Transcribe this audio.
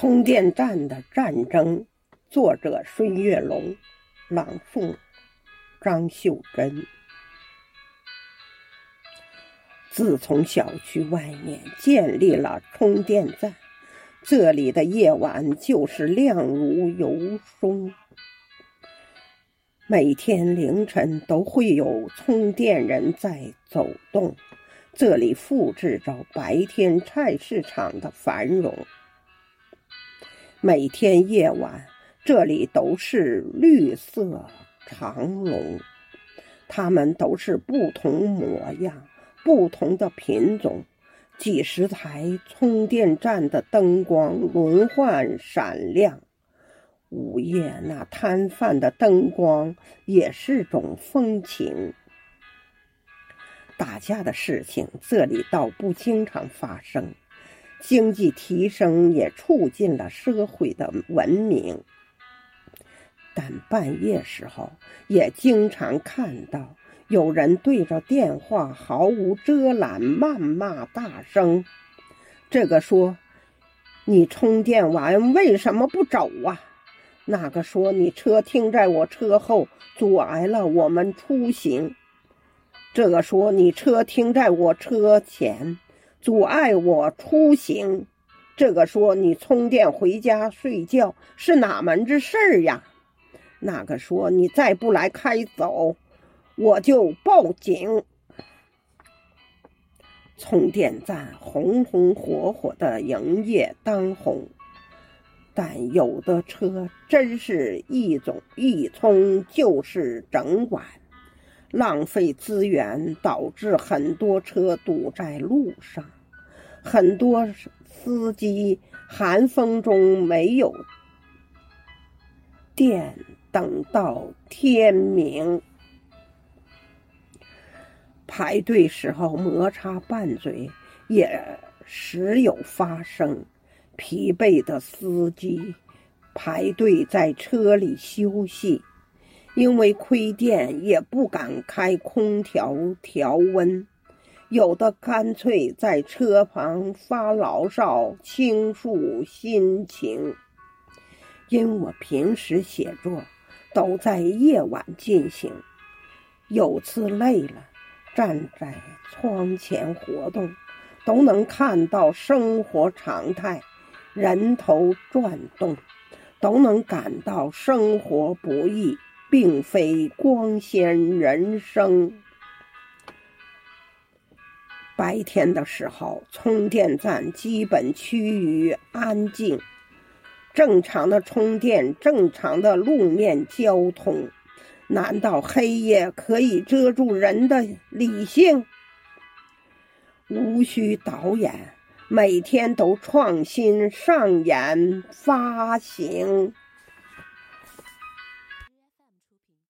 充电站的战争，作者孙月龙，朗诵张秀珍。自从小区外面建立了充电站，这里的夜晚就是亮如油松。每天凌晨都会有充电人在走动，这里复制着白天菜市场的繁荣。每天夜晚，这里都是绿色长龙，它们都是不同模样、不同的品种。几十台充电站的灯光轮换闪亮，午夜那摊贩的灯光也是种风情。打架的事情，这里倒不经常发生。经济提升也促进了社会的文明，但半夜时候也经常看到有人对着电话毫无遮拦谩骂大声。这个说：“你充电完为什么不走啊？”那个说：“你车停在我车后，阻碍了我们出行。”这个说：“你车停在我车前。”阻碍我出行，这个说你充电回家睡觉是哪门子事儿呀？那个说你再不来开走，我就报警。充电站红红火火的营业当红，但有的车真是一种一充就是整晚。浪费资源，导致很多车堵在路上，很多司机寒风中没有电，等到天明，排队时候摩擦拌嘴也时有发生。疲惫的司机排队在车里休息。因为亏电，也不敢开空调调温，有的干脆在车旁发牢骚，倾诉心情。因我平时写作都在夜晚进行，有次累了，站在窗前活动，都能看到生活常态，人头转动，都能感到生活不易。并非光鲜人生。白天的时候，充电站基本趋于安静，正常的充电，正常的路面交通。难道黑夜可以遮住人的理性？无需导演，每天都创新上演发行。